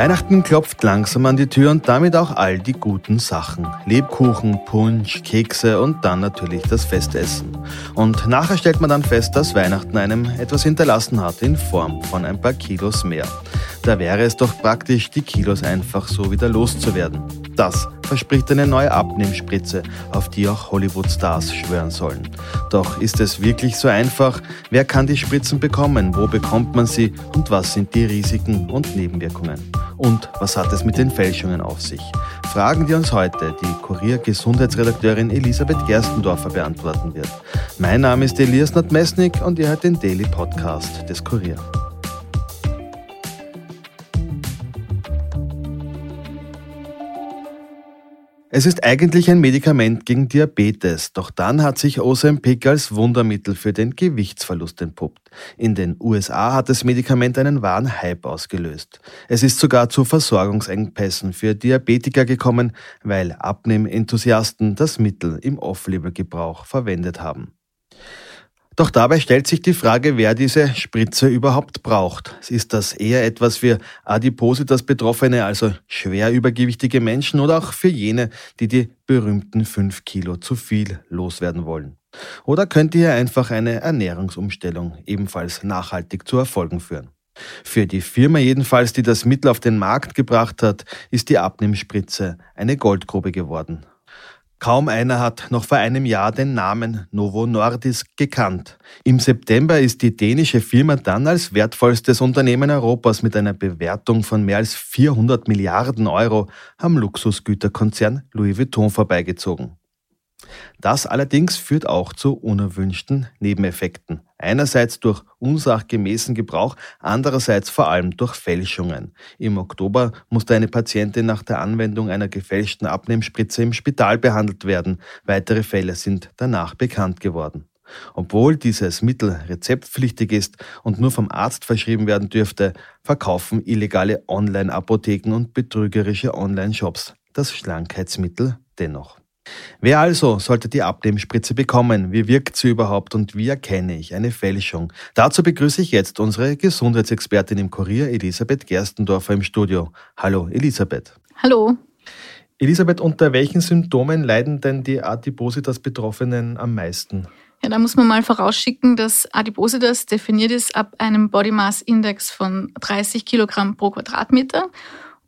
Weihnachten klopft langsam an die Tür und damit auch all die guten Sachen. Lebkuchen, Punsch, Kekse und dann natürlich das Festessen. Und nachher stellt man dann fest, dass Weihnachten einem etwas hinterlassen hat in Form von ein paar Kilos mehr. Da wäre es doch praktisch, die Kilos einfach so wieder loszuwerden. Das verspricht eine neue Abnehmspritze, auf die auch Hollywood-Stars schwören sollen. Doch ist es wirklich so einfach? Wer kann die Spritzen bekommen? Wo bekommt man sie? Und was sind die Risiken und Nebenwirkungen? Und was hat es mit den Fälschungen auf sich? Fragen, die uns heute die Kurier-Gesundheitsredakteurin Elisabeth Gerstendorfer beantworten wird. Mein Name ist Elias Nordmesnik und ihr hört den Daily Podcast des Kurier. Es ist eigentlich ein Medikament gegen Diabetes, doch dann hat sich Ozempic als Wundermittel für den Gewichtsverlust entpuppt. In den USA hat das Medikament einen wahren Hype ausgelöst. Es ist sogar zu Versorgungsengpässen für Diabetiker gekommen, weil Abnehmenthusiasten das Mittel im Off-Label-Gebrauch verwendet haben. Doch dabei stellt sich die Frage, wer diese Spritze überhaupt braucht. Ist das eher etwas für Adipositas-Betroffene, also schwer übergewichtige Menschen, oder auch für jene, die die berühmten 5 Kilo zu viel loswerden wollen? Oder könnte hier einfach eine Ernährungsumstellung ebenfalls nachhaltig zu Erfolgen führen? Für die Firma jedenfalls, die das Mittel auf den Markt gebracht hat, ist die Abnehmspritze eine Goldgrube geworden. Kaum einer hat noch vor einem Jahr den Namen Novo Nordisk gekannt. Im September ist die dänische Firma dann als wertvollstes Unternehmen Europas mit einer Bewertung von mehr als 400 Milliarden Euro am Luxusgüterkonzern Louis Vuitton vorbeigezogen. Das allerdings führt auch zu unerwünschten Nebeneffekten. Einerseits durch unsachgemäßen Gebrauch, andererseits vor allem durch Fälschungen. Im Oktober musste eine Patientin nach der Anwendung einer gefälschten Abnehmspritze im Spital behandelt werden. Weitere Fälle sind danach bekannt geworden. Obwohl dieses Mittel rezeptpflichtig ist und nur vom Arzt verschrieben werden dürfte, verkaufen illegale Online-Apotheken und betrügerische Online-Shops das Schlankheitsmittel dennoch. Wer also sollte die Abnehmspritze bekommen? Wie wirkt sie überhaupt und wie erkenne ich eine Fälschung? Dazu begrüße ich jetzt unsere Gesundheitsexpertin im Kurier, Elisabeth Gerstendorfer im Studio. Hallo, Elisabeth. Hallo. Elisabeth, unter welchen Symptomen leiden denn die Adipositas-Betroffenen am meisten? Ja, da muss man mal vorausschicken, dass Adipositas definiert ist ab einem Body Mass Index von 30 Kilogramm pro Quadratmeter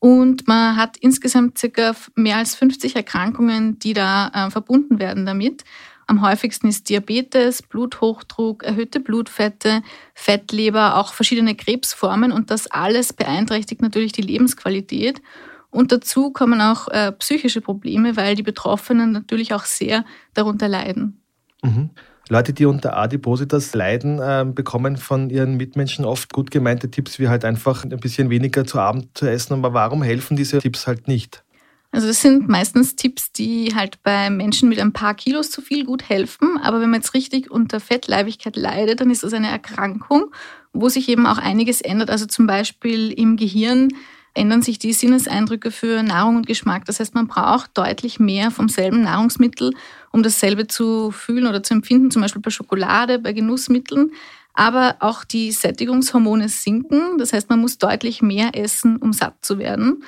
und man hat insgesamt circa mehr als 50 Erkrankungen, die da äh, verbunden werden damit. Am häufigsten ist Diabetes, Bluthochdruck, erhöhte Blutfette, Fettleber, auch verschiedene Krebsformen und das alles beeinträchtigt natürlich die Lebensqualität. Und dazu kommen auch äh, psychische Probleme, weil die Betroffenen natürlich auch sehr darunter leiden. Mhm. Leute, die unter Adipositas leiden, äh, bekommen von ihren Mitmenschen oft gut gemeinte Tipps, wie halt einfach ein bisschen weniger zu Abend zu essen. Aber warum helfen diese Tipps halt nicht? Also das sind meistens Tipps, die halt bei Menschen mit ein paar Kilos zu viel gut helfen. Aber wenn man jetzt richtig unter Fettleibigkeit leidet, dann ist das eine Erkrankung, wo sich eben auch einiges ändert. Also zum Beispiel im Gehirn ändern sich die Sinneseindrücke für Nahrung und Geschmack. Das heißt, man braucht deutlich mehr vom selben Nahrungsmittel, um dasselbe zu fühlen oder zu empfinden, zum Beispiel bei Schokolade, bei Genussmitteln. Aber auch die Sättigungshormone sinken. Das heißt, man muss deutlich mehr essen, um satt zu werden.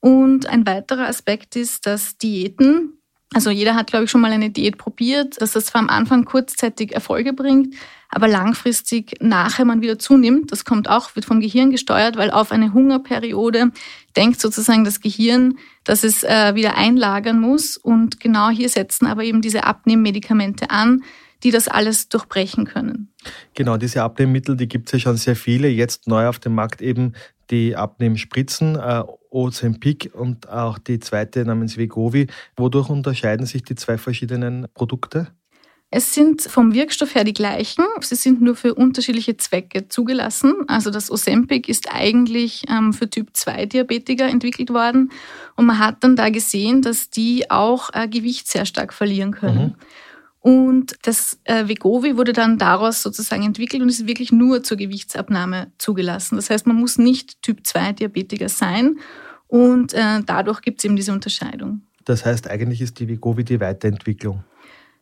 Und ein weiterer Aspekt ist, dass Diäten, also jeder hat, glaube ich, schon mal eine Diät probiert, dass das zwar am Anfang kurzzeitig Erfolge bringt, aber langfristig nachher man wieder zunimmt. Das kommt auch, wird vom Gehirn gesteuert, weil auf eine Hungerperiode denkt sozusagen das Gehirn, dass es äh, wieder einlagern muss. Und genau hier setzen aber eben diese Abnehmmedikamente an, die das alles durchbrechen können. Genau, diese Abnehmmittel, die gibt es ja schon sehr viele. Jetzt neu auf dem Markt eben die Abnehmspritzen, äh, Ozempic und auch die zweite namens Vegovi. Wodurch unterscheiden sich die zwei verschiedenen Produkte? Es sind vom Wirkstoff her die gleichen. Sie sind nur für unterschiedliche Zwecke zugelassen. Also das Ozempic ist eigentlich ähm, für Typ-2-Diabetiker entwickelt worden. Und man hat dann da gesehen, dass die auch äh, Gewicht sehr stark verlieren können. Mhm. Und das äh, Vegovi wurde dann daraus sozusagen entwickelt und ist wirklich nur zur Gewichtsabnahme zugelassen. Das heißt, man muss nicht Typ-2-Diabetiker sein Und äh, dadurch gibt es eben diese Unterscheidung. Das heißt, eigentlich ist die Vigovi die Weiterentwicklung.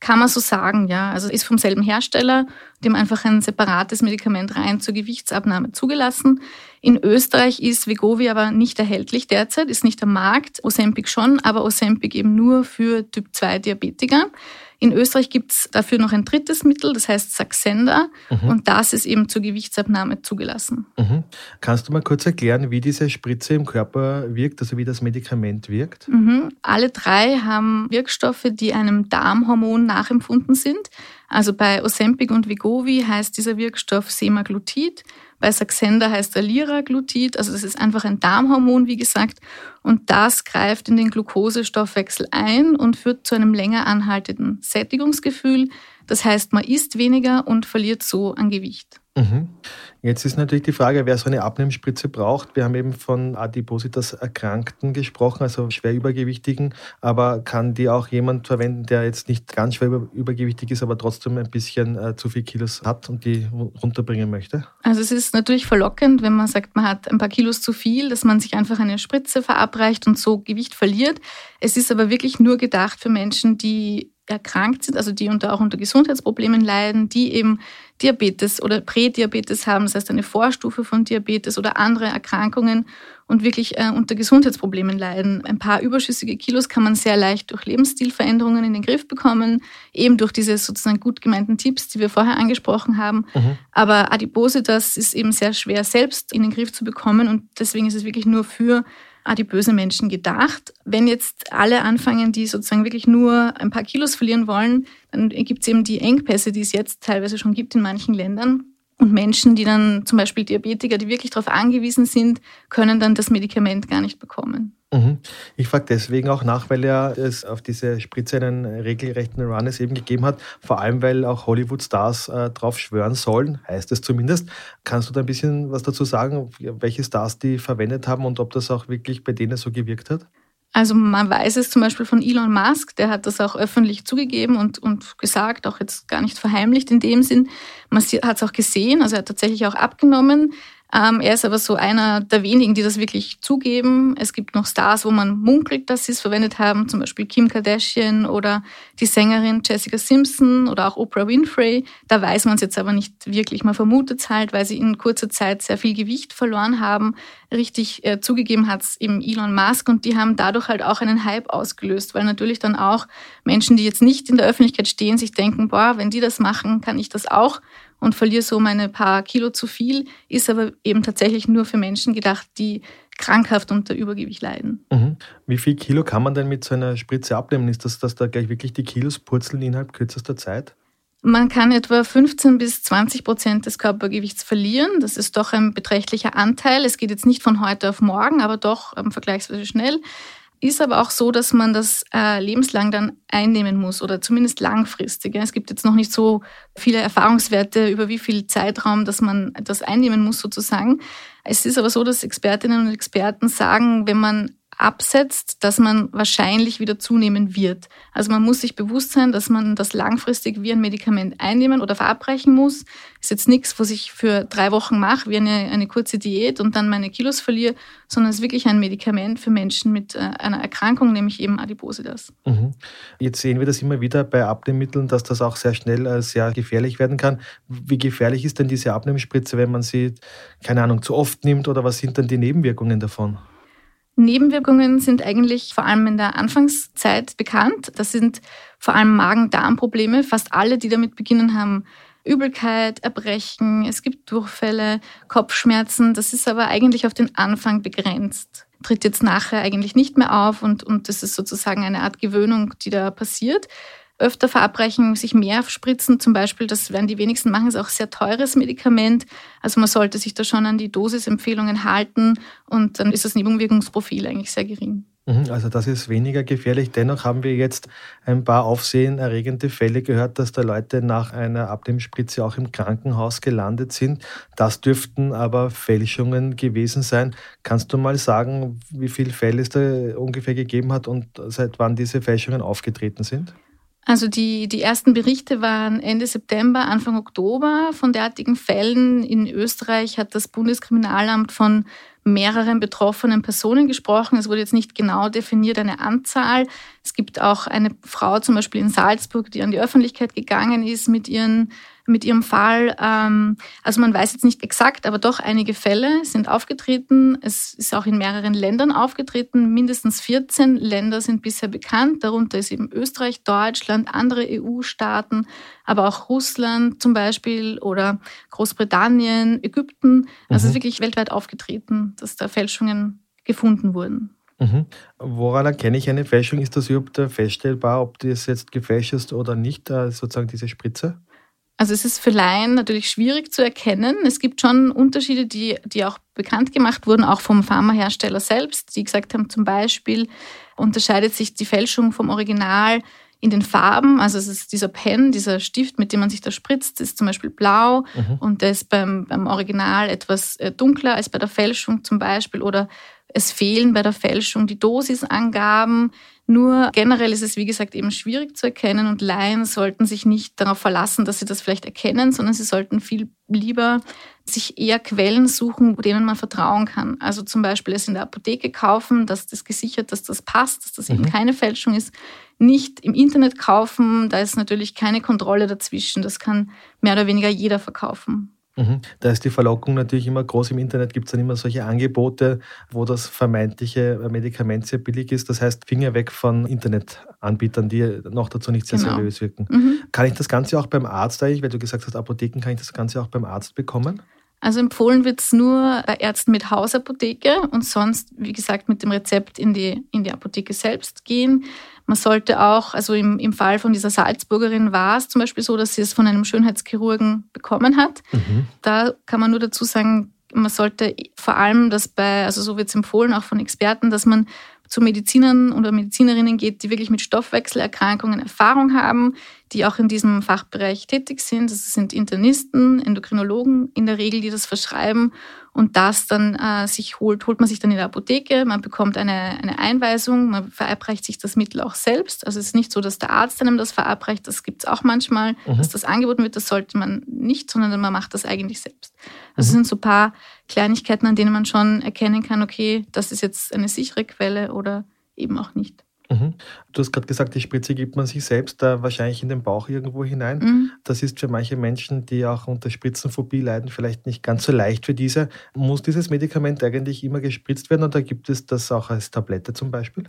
Kann man so sagen, ja. Also ist vom selben Hersteller, dem einfach ein separates Medikament rein zur Gewichtsabnahme zugelassen. In Österreich ist Wegovy aber nicht erhältlich derzeit, ist nicht am Markt. Ozempic schon, aber Ozempic eben nur für Typ-2-Diabetiker. In Österreich gibt es dafür noch ein drittes Mittel, das heißt Saxenda. Mhm. Und das ist eben zur Gewichtsabnahme zugelassen. Mhm. Kannst du mal kurz erklären, wie diese Spritze im Körper wirkt, also wie das Medikament wirkt? Mhm. Alle drei haben Wirkstoffe, die einem Darmhormon nachempfunden sind. Also bei Ozempic und Vigovi heißt dieser Wirkstoff Semaglutid. Bei Saxenda heißt er Liraglutid, also das ist einfach ein Darmhormon, wie gesagt. Und das greift in den Glukosestoffwechsel ein und führt zu einem länger anhaltenden Sättigungsgefühl. Das heißt, man isst weniger und verliert so an Gewicht. Mhm. Jetzt ist natürlich die Frage, wer so eine Abnehmspritze braucht. Wir haben eben von Adipositas Erkrankten gesprochen, also schwer übergewichtigen. Aber kann die auch jemand verwenden, der jetzt nicht ganz schwer übergewichtig ist, aber trotzdem ein bisschen äh, zu viel Kilos hat und die runterbringen möchte? Also es ist natürlich verlockend, wenn man sagt, man hat ein paar Kilos zu viel, dass man sich einfach eine Spritze verabreicht und so Gewicht verliert. Es ist aber wirklich nur gedacht für Menschen, die erkrankt sind, also die unter, auch unter Gesundheitsproblemen leiden, die eben Diabetes oder Prädiabetes haben, das heißt eine Vorstufe von Diabetes oder andere Erkrankungen und wirklich äh, unter Gesundheitsproblemen leiden. Ein paar überschüssige Kilos kann man sehr leicht durch Lebensstilveränderungen in den Griff bekommen, eben durch diese sozusagen gut gemeinten Tipps, die wir vorher angesprochen haben. Mhm. Aber Adipose, das ist eben sehr schwer selbst in den Griff zu bekommen und deswegen ist es wirklich nur für adipöse Menschen gedacht. Wenn jetzt alle anfangen, die sozusagen wirklich nur ein paar Kilos verlieren wollen, dann gibt es eben die Engpässe, die es jetzt teilweise schon gibt in manchen Ländern. Und Menschen, die dann zum Beispiel Diabetiker, die wirklich darauf angewiesen sind, können dann das Medikament gar nicht bekommen. Mhm. Ich frage deswegen auch nach, weil ja es auf diese Spritze einen regelrechten Run es eben gegeben hat, vor allem weil auch Hollywood-Stars äh, drauf schwören sollen, heißt es zumindest. Kannst du da ein bisschen was dazu sagen, welche Stars die verwendet haben und ob das auch wirklich bei denen so gewirkt hat? Also man weiß es zum Beispiel von Elon Musk, der hat das auch öffentlich zugegeben und, und gesagt, auch jetzt gar nicht verheimlicht in dem Sinn. Man hat es auch gesehen, also er hat tatsächlich auch abgenommen. Ähm, er ist aber so einer der wenigen, die das wirklich zugeben. Es gibt noch Stars, wo man munkelt, dass sie es verwendet haben, zum Beispiel Kim Kardashian oder die Sängerin Jessica Simpson oder auch Oprah Winfrey. Da weiß man es jetzt aber nicht wirklich. Man vermutet es halt, weil sie in kurzer Zeit sehr viel Gewicht verloren haben. Richtig äh, zugegeben hat es eben Elon Musk und die haben dadurch halt auch einen Hype ausgelöst, weil natürlich dann auch Menschen, die jetzt nicht in der Öffentlichkeit stehen, sich denken, boah, wenn die das machen, kann ich das auch und verliere so meine paar Kilo zu viel, ist aber eben tatsächlich nur für Menschen gedacht, die krankhaft unter Übergewicht leiden. Mhm. Wie viel Kilo kann man denn mit so einer Spritze abnehmen? Ist das, dass da gleich wirklich die Kilos purzeln innerhalb kürzester Zeit? Man kann etwa 15 bis 20 Prozent des Körpergewichts verlieren. Das ist doch ein beträchtlicher Anteil. Es geht jetzt nicht von heute auf morgen, aber doch ähm, vergleichsweise schnell. Ist aber auch so, dass man das äh, lebenslang dann einnehmen muss oder zumindest langfristig. Ja. Es gibt jetzt noch nicht so viele Erfahrungswerte über wie viel Zeitraum, dass man das einnehmen muss sozusagen. Es ist aber so, dass Expertinnen und Experten sagen, wenn man absetzt, dass man wahrscheinlich wieder zunehmen wird. Also man muss sich bewusst sein, dass man das langfristig wie ein Medikament einnehmen oder verabreichen muss. Ist jetzt nichts, was ich für drei Wochen mache, wie eine, eine kurze Diät und dann meine Kilos verliere, sondern es ist wirklich ein Medikament für Menschen mit äh, einer Erkrankung, nämlich eben Adipositas. Mhm. Jetzt sehen wir das immer wieder bei Abnehmmitteln, dass das auch sehr schnell äh, sehr gefährlich werden kann. Wie gefährlich ist denn diese Abnehmspritze, wenn man sie, keine Ahnung, zu oft nimmt oder was sind dann die Nebenwirkungen davon? Nebenwirkungen sind eigentlich vor allem in der Anfangszeit bekannt. Das sind vor allem Magen-Darm-Probleme. Fast alle, die damit beginnen, haben Übelkeit, Erbrechen, es gibt Durchfälle, Kopfschmerzen. Das ist aber eigentlich auf den Anfang begrenzt. Tritt jetzt nachher eigentlich nicht mehr auf und, und das ist sozusagen eine Art Gewöhnung, die da passiert öfter verabreichen, sich mehr spritzen zum Beispiel, das werden die wenigsten machen, ist auch sehr teures Medikament. Also man sollte sich da schon an die Dosisempfehlungen halten und dann ist das Nebenwirkungsprofil eigentlich sehr gering. Mhm, also das ist weniger gefährlich. Dennoch haben wir jetzt ein paar aufsehenerregende Fälle gehört, dass da Leute nach einer Abnehmspritze auch im Krankenhaus gelandet sind. Das dürften aber Fälschungen gewesen sein. Kannst du mal sagen, wie viele Fälle es da ungefähr gegeben hat und seit wann diese Fälschungen aufgetreten sind? Also die, die ersten Berichte waren Ende September, Anfang Oktober von derartigen Fällen. In Österreich hat das Bundeskriminalamt von mehreren betroffenen Personen gesprochen. Es wurde jetzt nicht genau definiert eine Anzahl. Es gibt auch eine Frau zum Beispiel in Salzburg, die an die Öffentlichkeit gegangen ist mit ihren mit ihrem Fall. Ähm, also man weiß jetzt nicht exakt, aber doch einige Fälle sind aufgetreten. Es ist auch in mehreren Ländern aufgetreten. Mindestens 14 Länder sind bisher bekannt. Darunter ist eben Österreich, Deutschland, andere EU-Staaten, aber auch Russland zum Beispiel oder Großbritannien, Ägypten. Also mhm. es ist wirklich weltweit aufgetreten, dass da Fälschungen gefunden wurden. Mhm. Woran erkenne ich eine Fälschung? Ist das überhaupt feststellbar, ob das jetzt gefälscht ist oder nicht, äh, sozusagen diese Spritze? Also es ist für Laien natürlich schwierig zu erkennen. Es gibt schon Unterschiede, die, die auch bekannt gemacht wurden, auch vom Pharmahersteller selbst, die gesagt haben, zum Beispiel unterscheidet sich die Fälschung vom Original in den Farben. Also es ist dieser Pen, dieser Stift, mit dem man sich da spritzt, ist zum Beispiel blau mhm. und der ist beim, beim Original etwas äh, dunkler als bei der Fälschung zum Beispiel. Oder es fehlen bei der Fälschung die Dosisangaben. Nur generell ist es, wie gesagt, eben schwierig zu erkennen und Laien sollten sich nicht darauf verlassen, dass sie das vielleicht erkennen, sondern sie sollten viel lieber sich eher Quellen suchen, denen man vertrauen kann. Also zum Beispiel es in der Apotheke kaufen, dass das gesichert, dass das passt, dass das mhm. eben keine Fälschung ist. Nicht im Internet kaufen, da ist natürlich keine Kontrolle dazwischen. Das kann mehr oder weniger jeder verkaufen. Mhm. Da ist die Verlockung natürlich immer groß. Im Internet gibt es dann immer solche Angebote, wo das vermeintliche Medikament sehr billig ist. Das heißt, Finger weg von Internetanbietern, die noch dazu nicht sehr genau. seriös wirken. Mhm. Kann ich das Ganze auch beim Arzt eigentlich, weil du gesagt hast, Apotheken, kann ich das Ganze auch beim Arzt bekommen? Also empfohlen wird es nur bei Ärzten mit Hausapotheke und sonst, wie gesagt, mit dem Rezept in die, in die Apotheke selbst gehen. Man sollte auch, also im, im Fall von dieser Salzburgerin war es zum Beispiel so, dass sie es von einem Schönheitschirurgen bekommen hat. Mhm. Da kann man nur dazu sagen, man sollte vor allem das bei, also so wird es empfohlen, auch von Experten, dass man zu Medizinern oder Medizinerinnen geht, die wirklich mit Stoffwechselerkrankungen Erfahrung haben, die auch in diesem Fachbereich tätig sind. Das sind Internisten, Endokrinologen in der Regel, die das verschreiben und das dann äh, sich holt, holt man sich dann in der Apotheke, man bekommt eine, eine Einweisung, man verabreicht sich das Mittel auch selbst. Also es ist nicht so, dass der Arzt einem das verabreicht, das gibt es auch manchmal, mhm. dass das angeboten wird, das sollte man nicht, sondern man macht das eigentlich selbst. Also mhm. es sind so ein paar Kleinigkeiten, an denen man schon erkennen kann, okay, das ist jetzt eine sichere Quelle oder eben auch nicht. Mhm. Du hast gerade gesagt, die Spritze gibt man sich selbst da wahrscheinlich in den Bauch irgendwo hinein. Mhm. Das ist für manche Menschen, die auch unter Spritzenphobie leiden, vielleicht nicht ganz so leicht für diese. Muss dieses Medikament eigentlich immer gespritzt werden oder gibt es das auch als Tablette zum Beispiel?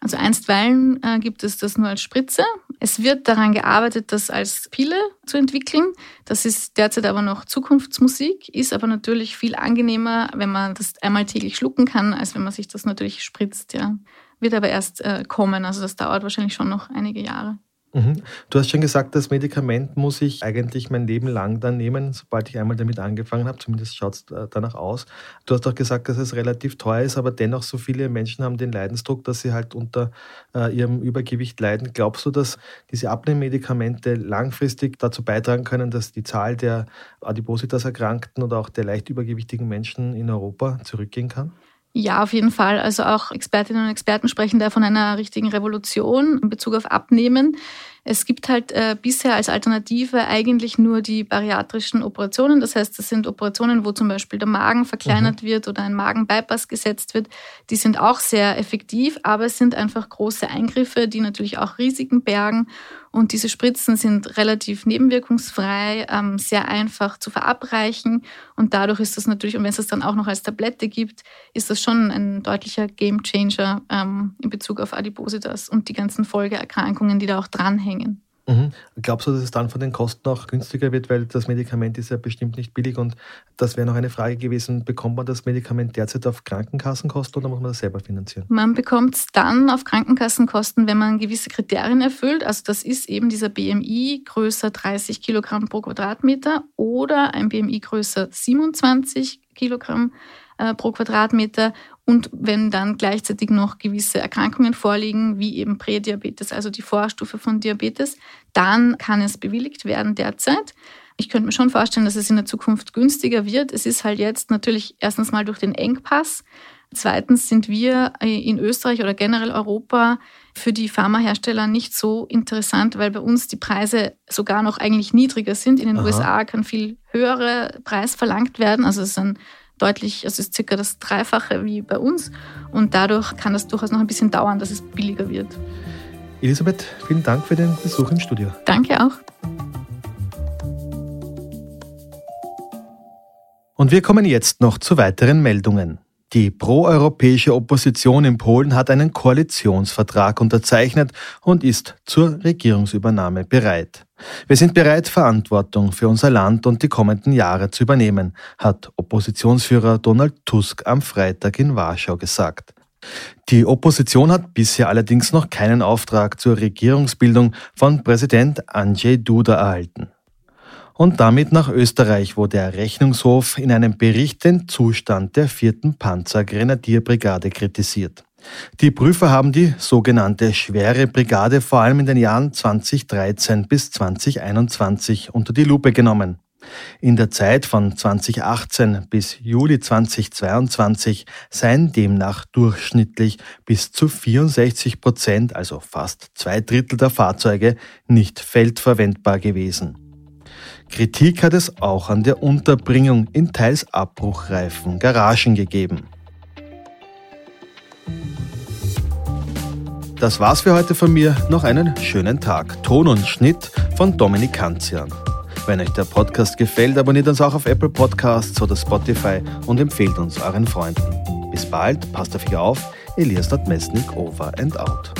Also einstweilen äh, gibt es das nur als Spritze. Es wird daran gearbeitet, das als Pille zu entwickeln. Das ist derzeit aber noch Zukunftsmusik, ist aber natürlich viel angenehmer, wenn man das einmal täglich schlucken kann, als wenn man sich das natürlich spritzt. Ja wird aber erst äh, kommen. Also das dauert wahrscheinlich schon noch einige Jahre. Mhm. Du hast schon gesagt, das Medikament muss ich eigentlich mein Leben lang dann nehmen, sobald ich einmal damit angefangen habe. Zumindest schaut es äh, danach aus. Du hast auch gesagt, dass es relativ teuer ist, aber dennoch so viele Menschen haben den Leidensdruck, dass sie halt unter äh, ihrem Übergewicht leiden. Glaubst du, dass diese Abnehmmedikamente langfristig dazu beitragen können, dass die Zahl der Adipositas-Erkrankten oder auch der leicht übergewichtigen Menschen in Europa zurückgehen kann? Ja, auf jeden Fall. Also auch Expertinnen und Experten sprechen da von einer richtigen Revolution in Bezug auf Abnehmen. Es gibt halt äh, bisher als Alternative eigentlich nur die bariatrischen Operationen. Das heißt, das sind Operationen, wo zum Beispiel der Magen verkleinert mhm. wird oder ein Magenbypass gesetzt wird. Die sind auch sehr effektiv, aber es sind einfach große Eingriffe, die natürlich auch Risiken bergen. Und diese Spritzen sind relativ nebenwirkungsfrei, ähm, sehr einfach zu verabreichen. Und dadurch ist das natürlich, und wenn es das dann auch noch als Tablette gibt, ist das schon ein deutlicher Gamechanger ähm, in Bezug auf Adipositas und die ganzen Folgeerkrankungen, die da auch dranhängen hängen. Mhm. Glaubst du, dass es dann von den Kosten auch günstiger wird, weil das Medikament ist ja bestimmt nicht billig und das wäre noch eine Frage gewesen, bekommt man das Medikament derzeit auf Krankenkassenkosten oder muss man das selber finanzieren? Man bekommt es dann auf Krankenkassenkosten, wenn man gewisse Kriterien erfüllt. Also das ist eben dieser BMI größer 30 Kilogramm pro Quadratmeter oder ein BMI größer 27 Kilogramm äh, pro Quadratmeter und wenn dann gleichzeitig noch gewisse Erkrankungen vorliegen, wie eben Prädiabetes, also die Vorstufe von Diabetes, dann kann es bewilligt werden derzeit. Ich könnte mir schon vorstellen, dass es in der Zukunft günstiger wird. Es ist halt jetzt natürlich erstens mal durch den Engpass Zweitens sind wir in Österreich oder generell Europa für die Pharmahersteller nicht so interessant, weil bei uns die Preise sogar noch eigentlich niedriger sind. In den Aha. USA kann viel höherer Preis verlangt werden. Also es ist ein deutlich, es ist circa das Dreifache wie bei uns. Und dadurch kann das durchaus noch ein bisschen dauern, dass es billiger wird. Elisabeth, vielen Dank für den Besuch im Studio. Danke auch. Und wir kommen jetzt noch zu weiteren Meldungen. Die proeuropäische Opposition in Polen hat einen Koalitionsvertrag unterzeichnet und ist zur Regierungsübernahme bereit. Wir sind bereit, Verantwortung für unser Land und die kommenden Jahre zu übernehmen, hat Oppositionsführer Donald Tusk am Freitag in Warschau gesagt. Die Opposition hat bisher allerdings noch keinen Auftrag zur Regierungsbildung von Präsident Andrzej Duda erhalten und damit nach Österreich, wo der Rechnungshof in einem Bericht den Zustand der vierten Panzergrenadierbrigade kritisiert. Die Prüfer haben die sogenannte schwere Brigade vor allem in den Jahren 2013 bis 2021 unter die Lupe genommen. In der Zeit von 2018 bis Juli 2022 seien demnach durchschnittlich bis zu 64 Prozent, also fast zwei Drittel der Fahrzeuge, nicht feldverwendbar gewesen. Kritik hat es auch an der Unterbringung in teils abbruchreifen Garagen gegeben. Das war's für heute von mir. Noch einen schönen Tag. Ton und Schnitt von Dominik Kanzian. Wenn euch der Podcast gefällt, abonniert uns auch auf Apple Podcasts oder Spotify und empfehlt uns euren Freunden. Bis bald, passt auf euch auf. Elias Mesnik over and out.